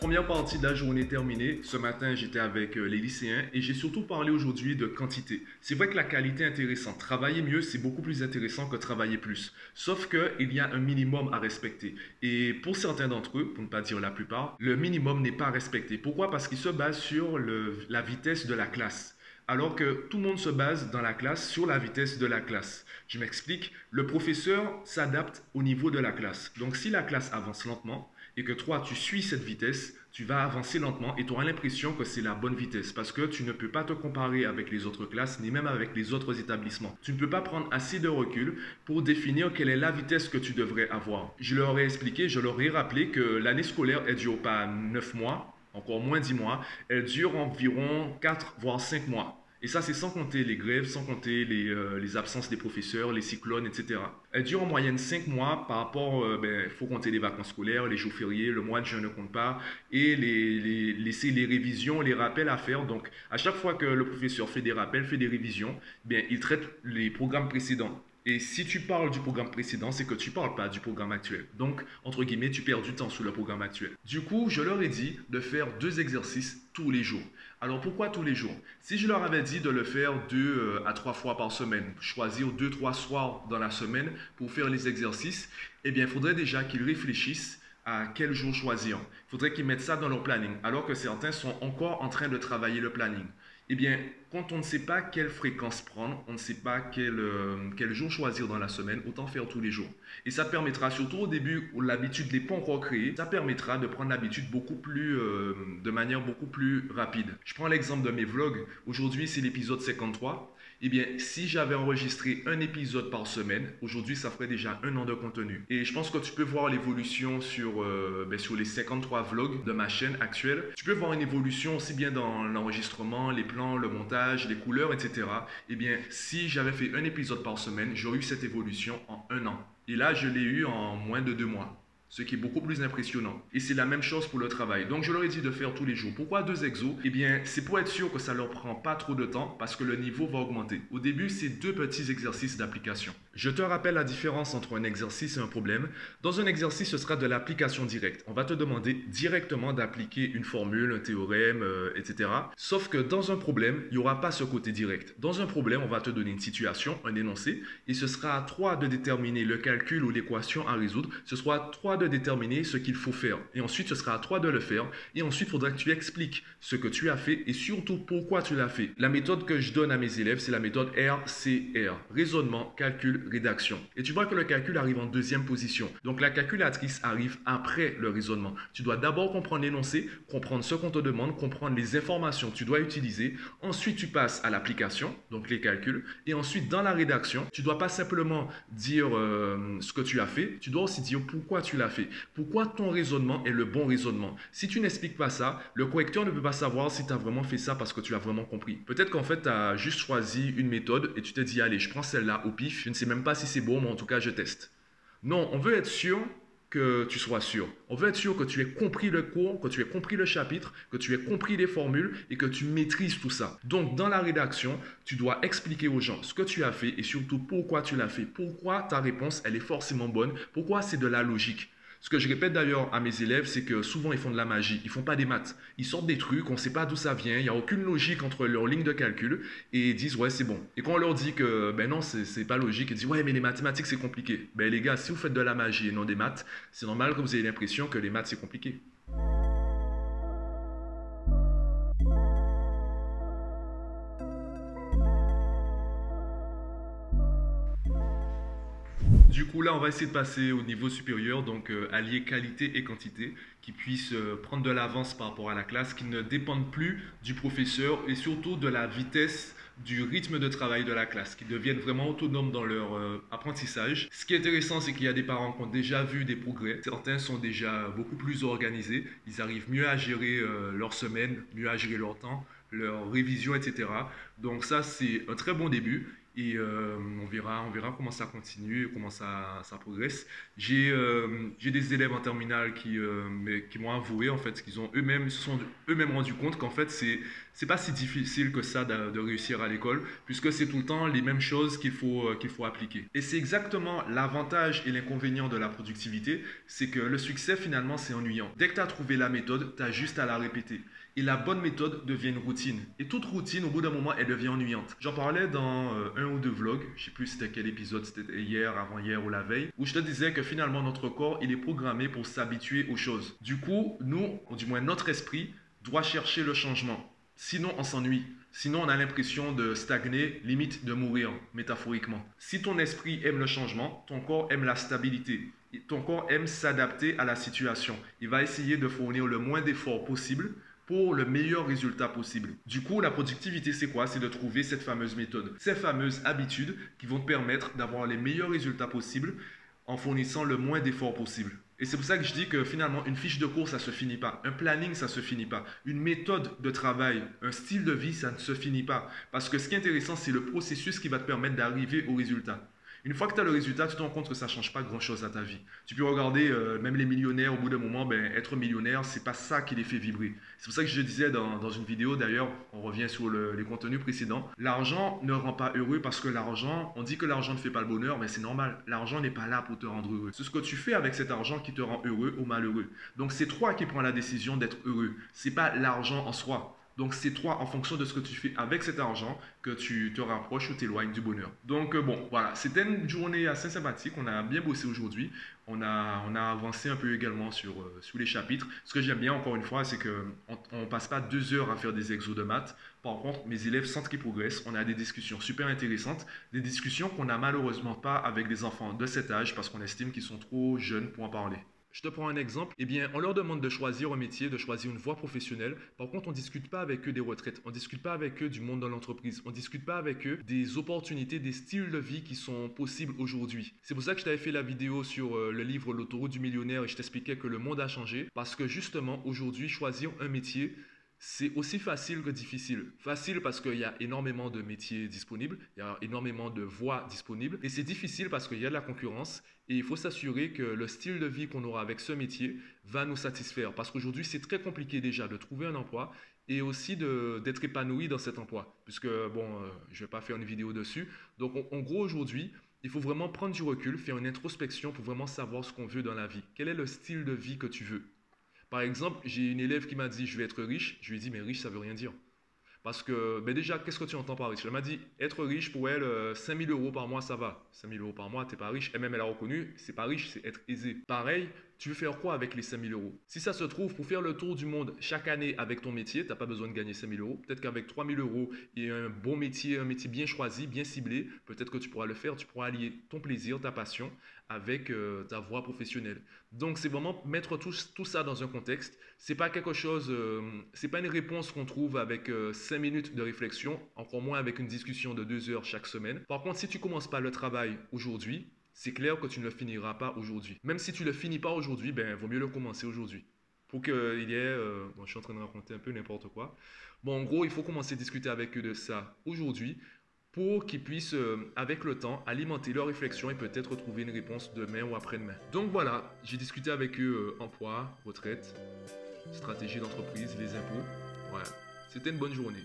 Première partie de la journée terminée. Ce matin, j'étais avec euh, les lycéens et j'ai surtout parlé aujourd'hui de quantité. C'est vrai que la qualité est intéressante. Travailler mieux, c'est beaucoup plus intéressant que travailler plus. Sauf qu'il y a un minimum à respecter. Et pour certains d'entre eux, pour ne pas dire la plupart, le minimum n'est pas respecté. Pourquoi? Parce qu'il se base sur la vitesse de la classe alors que tout le monde se base dans la classe sur la vitesse de la classe. Je m'explique, le professeur s'adapte au niveau de la classe. Donc si la classe avance lentement et que toi tu suis cette vitesse, tu vas avancer lentement et tu auras l'impression que c'est la bonne vitesse parce que tu ne peux pas te comparer avec les autres classes ni même avec les autres établissements. Tu ne peux pas prendre assez de recul pour définir quelle est la vitesse que tu devrais avoir. Je leur ai expliqué, je leur ai rappelé que l'année scolaire, elle dure pas 9 mois, encore moins 10 mois, elle dure environ 4 voire 5 mois. Et ça, c'est sans compter les grèves, sans compter les, euh, absences des professeurs, les cyclones, etc. Elle dure en moyenne 5 mois par rapport, il euh, ben, faut compter les vacances scolaires, les jours fériés, le mois de juin ne compte pas, et les, les, laisser les révisions, les rappels à faire. Donc, à chaque fois que le professeur fait des rappels, fait des révisions, bien, il traite les programmes précédents. Et si tu parles du programme précédent, c'est que tu parles pas du programme actuel. Donc, entre guillemets, tu perds du temps sur le programme actuel. Du coup, je leur ai dit de faire deux exercices tous les jours. Alors, pourquoi tous les jours? Si je leur avais dit de le faire deux euh, à trois fois par semaine, choisir deux, trois soirs dans la semaine pour faire les exercices, eh bien, il faudrait déjà qu'ils réfléchissent à quel jour choisir. Il faudrait qu'ils mettent ça dans leur planning, alors que certains sont encore en train de travailler le planning. Eh bien, quand on ne sait pas quelle fréquence prendre, on ne sait pas quel, euh, quel jour choisir dans la semaine, autant faire tous les jours. Et ça permettra, surtout au début où l'habitude n'est pas encore ça permettra de prendre l'habitude beaucoup plus, euh, de manière beaucoup plus rapide. Je prends l'exemple de mes vlogs. Aujourd'hui, c'est l'épisode 53 eh bien, si j'avais enregistré un épisode par semaine, aujourd'hui, ça ferait déjà un an de contenu. Et je pense que tu peux voir l'évolution sur, euh, ben, sur les 53 vlogs de ma chaîne actuelle. Tu peux voir une évolution aussi bien dans l'enregistrement, les plans, le montage, les couleurs, etc. Eh bien, si j'avais fait un épisode par semaine, j'aurais eu cette évolution en un an. Et là, je l'ai eu en moins de deux mois ce qui est beaucoup plus impressionnant. Et c'est la même chose pour le travail. Donc je leur ai dit de faire tous les jours. Pourquoi deux exos? Eh bien, c'est pour être sûr que ça leur prend pas trop de temps parce que le niveau va augmenter. Au début, c'est deux petits exercices d'application. Je te rappelle la différence entre un exercice et un problème. Dans un exercice, ce sera de l'application directe. On va te demander directement d'appliquer une formule, un théorème, euh, etc. Sauf que dans un problème, il n'y aura pas ce côté direct. Dans un problème, on va te donner une situation, un énoncé, et ce sera à toi de déterminer le calcul ou l'équation à résoudre. Ce sera à toi de déterminer ce qu'il faut faire. Et ensuite, ce sera à toi de le faire. Et ensuite, il faudra que tu expliques ce que tu as fait et surtout pourquoi tu l'as fait. La méthode que je donne à mes élèves, c'est la méthode RCR. Raisonnement, calcul, rédaction. Et tu vois que le calcul arrive en deuxième position. Donc la calculatrice arrive après le raisonnement. Tu dois d'abord comprendre l'énoncé, comprendre ce qu'on te demande, comprendre les informations que tu dois utiliser. Ensuite, tu passes à l'application, donc les calculs. Et ensuite, dans la rédaction, tu dois pas simplement dire euh, ce que tu as fait, tu dois aussi dire pourquoi tu l'as fait. Pourquoi ton raisonnement est le bon raisonnement? Si tu n'expliques pas ça, le correcteur ne peut pas savoir si tu as vraiment fait ça parce que tu as vraiment compris. Peut-être qu'en fait, tu as juste choisi une méthode et tu te dis, allez, je prends celle-là au pif. Je ne sais même pas si c'est bon, mais en tout cas, je teste. Non, on veut être sûr que tu sois sûr. On veut être sûr que tu aies compris le cours, que tu aies compris le chapitre, que tu aies compris les formules et que tu maîtrises tout ça. Donc, dans la rédaction, tu dois expliquer aux gens ce que tu as fait et surtout pourquoi tu l'as fait. Pourquoi ta réponse, elle est forcément bonne? Pourquoi c'est de la logique? Ce que je répète d'ailleurs à mes élèves, c'est que souvent ils font de la magie, ils font pas des maths. Ils sortent des trucs, on ne sait pas d'où ça vient, il n'y a aucune logique entre leurs lignes de calcul et ils disent ouais c'est bon. Et quand on leur dit que ben non c'est pas logique, ils disent ouais mais les mathématiques c'est compliqué. Ben les gars, si vous faites de la magie et non des maths, c'est normal que vous ayez l'impression que les maths c'est compliqué. Du coup, là, on va essayer de passer au niveau supérieur, donc euh, allier qualité et quantité, qui puissent euh, prendre de l'avance par rapport à la classe, qui ne dépendent plus du professeur et surtout de la vitesse du rythme de travail de la classe, qui deviennent vraiment autonomes dans leur euh, apprentissage. Ce qui est intéressant, c'est qu'il y a des parents qui ont déjà vu des progrès. Certains sont déjà beaucoup plus organisés. Ils arrivent mieux à gérer leur semaine, mieux à gérer leur temps, leur révision, etc. Donc ça, c'est un très bon début. Et euh, on, verra, on verra comment ça continue, comment ça, progresse. J'ai euh, j'ai des élèves en terminale qui, euh, m'ont avoué en fait qu'ils ont eux-mêmes se sont eux-mêmes rendu compte qu'en fait c'est c'est pas si difficile que ça de, réussir à l'école puisque c'est tout le temps les mêmes choses qu'il faut qu'il faut appliquer. Et c'est exactement l'avantage et l'inconvénient de la productivité, c'est que le succès finalement c'est ennuyant. Dès que tu as trouvé la méthode, tu as juste à la répéter et la bonne méthode devient une routine. Et toute routine, au bout d'un moment, elle devient ennuyante. J'en parlais dans un ou deux vlogs, je sais plus c'était quel épisode, c'était hier, avant-hier ou la veille, où je te disais que finalement notre corps, il est programmé pour s'habituer aux choses. Du coup, nous, ou du moins notre esprit, doit chercher le changement. Sinon, on s'ennuie. Sinon, on a l'impression de stagner, limite de mourir, métaphoriquement. Si ton esprit aime le changement, ton corps aime la stabilité. Ton corps aime s'adapter à la situation. Il va essayer de fournir le moins d'efforts possible pour le meilleur résultat possible. Du coup, la productivité, c'est quoi? C'est de trouver cette fameuse méthode, ces fameuses habitudes qui vont te permettre d'avoir les meilleurs résultats possibles en fournissant le moins d'efforts possible. Et c'est pour ça que je dis que finalement, une fiche de cours, ça ne se finit pas. Un planning, ça ne se finit pas. Une méthode de travail, un style de vie, ça ne se finit pas. Parce que ce qui est intéressant, c'est le processus qui va te permettre d'arriver au résultat. Une fois que tu as le résultat, tu te rends compte que ça ne change pas grand-chose à ta vie. Tu peux regarder euh, même les millionnaires, au bout d'un moment, ben, être millionnaire, c'est pas ça qui les fait vibrer. C'est pour ça que je disais dans, dans une vidéo, d'ailleurs, on revient sur les contenus précédents, l'argent ne rend pas heureux parce que l'argent, on dit que l'argent ne fait pas le bonheur, mais c'est normal. L'argent n'est pas là pour te rendre heureux. C'est ce que tu fais avec cet argent qui te rend heureux ou malheureux. Donc c'est toi qui prends la décision d'être heureux. C'est pas l'argent en soi. Donc c'est toi, en fonction de ce que tu fais avec cet argent, que tu te rapproches ou t'éloignes du bonheur. Donc euh, bon, voilà, c'était une journée assez sympathique. On a bien bossé aujourd'hui. On a, on a avancé un peu également sur, euh, sur les chapitres. Ce que j'aime bien, encore une fois, c'est qu'on ne passe pas deux heures à faire des exos de maths. Par contre, mes élèves sentent qu'ils progressent. On a des discussions super intéressantes, des discussions qu'on n'a malheureusement pas avec des enfants de cet âge parce qu'on estime qu'ils sont trop jeunes pour en parler. Je te prends un exemple. Eh bien, on leur demande de choisir un métier, de choisir une voie professionnelle. Par contre, on ne discute pas avec eux des retraites. On ne discute pas avec eux du monde de l'entreprise. On ne discute pas avec eux des opportunités, des styles de vie qui sont possibles aujourd'hui. C'est pour ça que je t'avais fait la vidéo sur euh, le livre L'autoroute du millionnaire et je t'expliquais que le monde a changé. Parce que justement, aujourd'hui, choisir un métier, c'est aussi facile que difficile. Facile parce qu'il y a énormément de métiers disponibles, il y a énormément de voies disponibles. Et c'est difficile parce qu'il y a de la concurrence et il faut s'assurer que le style de vie qu'on aura avec ce métier va nous satisfaire. Parce qu'aujourd'hui, c'est très compliqué déjà de trouver un emploi et aussi d'être épanoui dans cet emploi. Puisque, bon, euh, je ne vais pas faire une vidéo dessus. Donc, en gros, aujourd'hui, il faut vraiment prendre du recul, faire une introspection pour vraiment savoir ce qu'on veut dans la vie. Quel est le style de vie que tu veux? Par exemple, j'ai une élève qui m'a dit je vais être riche. Je lui ai dit mais riche ça veut rien dire. Parce que ben déjà, qu'est-ce que tu entends par riche? Elle m'a dit être riche pour elle, 5000 euh, euros par mois ça va. 5000 euros par mois, t'es pas riche. Et elle a reconnu, c'est pas riche, c'est être aisé. Pareil, tu veux faire quoi avec les 5000 euros? Si ça se trouve, pour faire le tour du monde chaque année avec ton métier, tu n'as pas besoin de gagner 5000 euros. Peut-être qu'avec 3000 euros et un bon métier, un métier bien choisi, bien ciblé, peut-être que tu pourras le faire. Tu pourras allier ton plaisir, ta passion avec euh, ta voie professionnelle. Donc, c'est vraiment mettre tout, ça dans un contexte. C'est pas quelque chose, euh, c'est pas une réponse qu'on trouve avec 5 euh, minutes de réflexion, encore moins avec une discussion de 2 heures chaque semaine. Par contre, si tu commences pas le travail aujourd'hui, c'est clair que tu ne le finiras pas aujourd'hui. Même si tu ne le finis pas aujourd'hui, ben, vaut mieux le commencer aujourd'hui. Pour qu'il y ait... Euh, bon, je suis en train de raconter un peu n'importe quoi. Bon, en gros, il faut commencer à discuter avec eux de ça aujourd'hui pour qu'ils puissent, euh, avec le temps, alimenter leur réflexion et peut-être trouver une réponse demain ou après-demain. Donc voilà, j'ai discuté avec eux euh, emploi, retraite, stratégie d'entreprise, les impôts. Voilà, c'était une bonne journée.